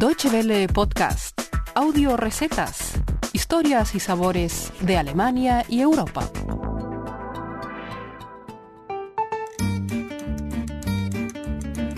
Deutsche Welle Podcast, audio recetas, historias y sabores de Alemania y Europa.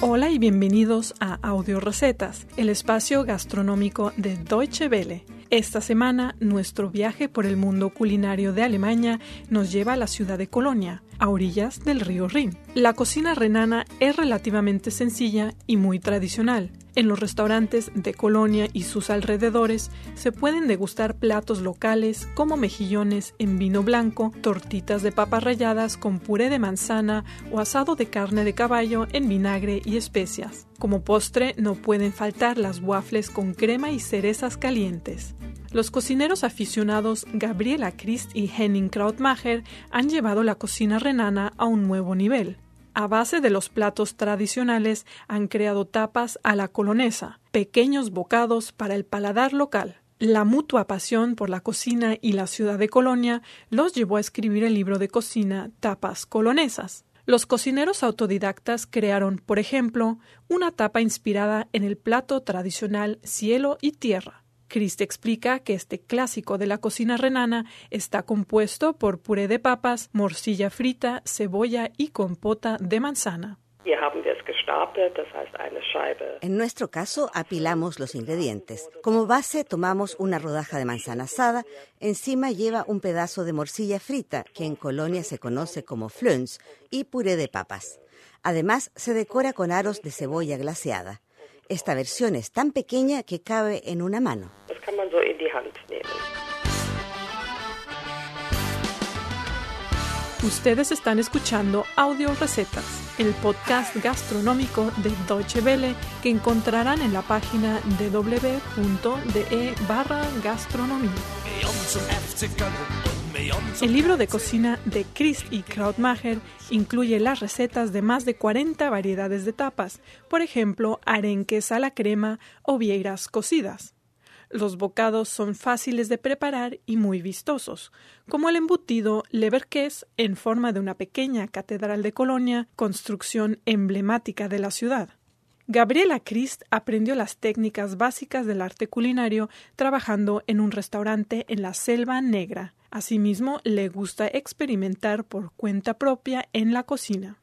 Hola y bienvenidos a Audio Recetas, el espacio gastronómico de Deutsche Welle. Esta semana, nuestro viaje por el mundo culinario de Alemania nos lleva a la ciudad de Colonia, a orillas del río Rin. La cocina renana es relativamente sencilla y muy tradicional. En los restaurantes de Colonia y sus alrededores se pueden degustar platos locales como mejillones en vino blanco, tortitas de papas ralladas con puré de manzana o asado de carne de caballo en vinagre y especias. Como postre no pueden faltar las waffles con crema y cerezas calientes. Los cocineros aficionados Gabriela Christ y Henning Krautmacher han llevado la cocina renana a un nuevo nivel. A base de los platos tradicionales han creado tapas a la colonesa, pequeños bocados para el paladar local. La mutua pasión por la cocina y la ciudad de Colonia los llevó a escribir el libro de cocina Tapas Colonesas. Los cocineros autodidactas crearon, por ejemplo, una tapa inspirada en el plato tradicional cielo y tierra. Christ explica que este clásico de la cocina renana está compuesto por puré de papas, morcilla frita, cebolla y compota de manzana. En nuestro caso, apilamos los ingredientes. Como base, tomamos una rodaja de manzana asada. Encima lleva un pedazo de morcilla frita, que en Colonia se conoce como flöns, y puré de papas. Además, se decora con aros de cebolla glaseada. Esta versión es tan pequeña que cabe en una mano. Ustedes están escuchando Audio Recetas, el podcast gastronómico de Deutsche Welle que encontrarán en la página www.de barra gastronomía. El libro de cocina de Christ y Krautmacher incluye las recetas de más de 40 variedades de tapas, por ejemplo, arenques a la crema o vieiras cocidas. Los bocados son fáciles de preparar y muy vistosos, como el embutido Leberkäse en forma de una pequeña catedral de Colonia, construcción emblemática de la ciudad. Gabriela Christ aprendió las técnicas básicas del arte culinario trabajando en un restaurante en la Selva Negra. Asimismo, le gusta experimentar por cuenta propia en la cocina.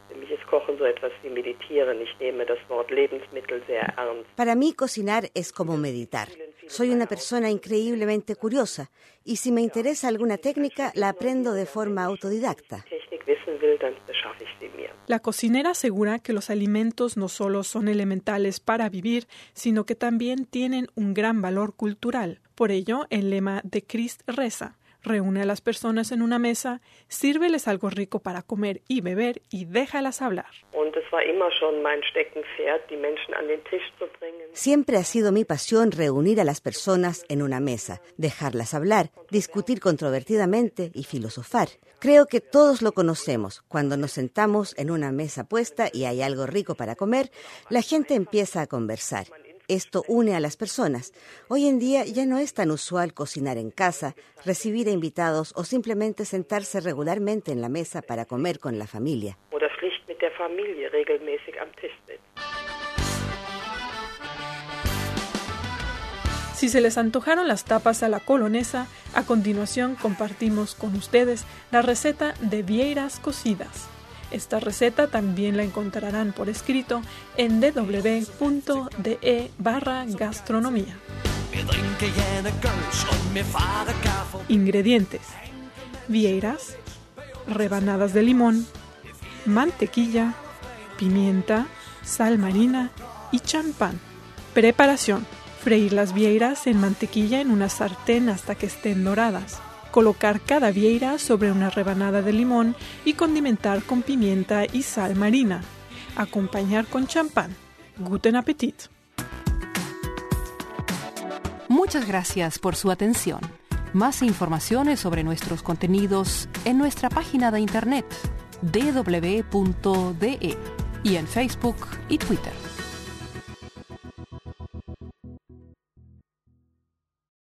Para mí, cocinar es como meditar. Soy una persona increíblemente curiosa y si me interesa alguna técnica la aprendo de forma autodidacta. La cocinera asegura que los alimentos no solo son elementales para vivir, sino que también tienen un gran valor cultural. Por ello, el lema de Christ reza reúne a las personas en una mesa, sírveles algo rico para comer y beber y déjalas hablar. Siempre ha sido mi pasión reunir a las personas en una mesa, dejarlas hablar, discutir controvertidamente y filosofar. Creo que todos lo conocemos. Cuando nos sentamos en una mesa puesta y hay algo rico para comer, la gente empieza a conversar. Esto une a las personas. Hoy en día ya no es tan usual cocinar en casa, recibir a invitados o simplemente sentarse regularmente en la mesa para comer con la familia. Si se les antojaron las tapas a la colonesa, a continuación compartimos con ustedes la receta de vieiras cocidas. Esta receta también la encontrarán por escrito en www.de barra gastronomía. Ingredientes. Vieiras, rebanadas de limón, mantequilla, pimienta, sal marina y champán. Preparación. Freír las vieiras en mantequilla en una sartén hasta que estén doradas colocar cada vieira sobre una rebanada de limón y condimentar con pimienta y sal marina. Acompañar con champán. Guten Appetit. Muchas gracias por su atención. Más informaciones sobre nuestros contenidos en nuestra página de internet www.de y en Facebook y Twitter.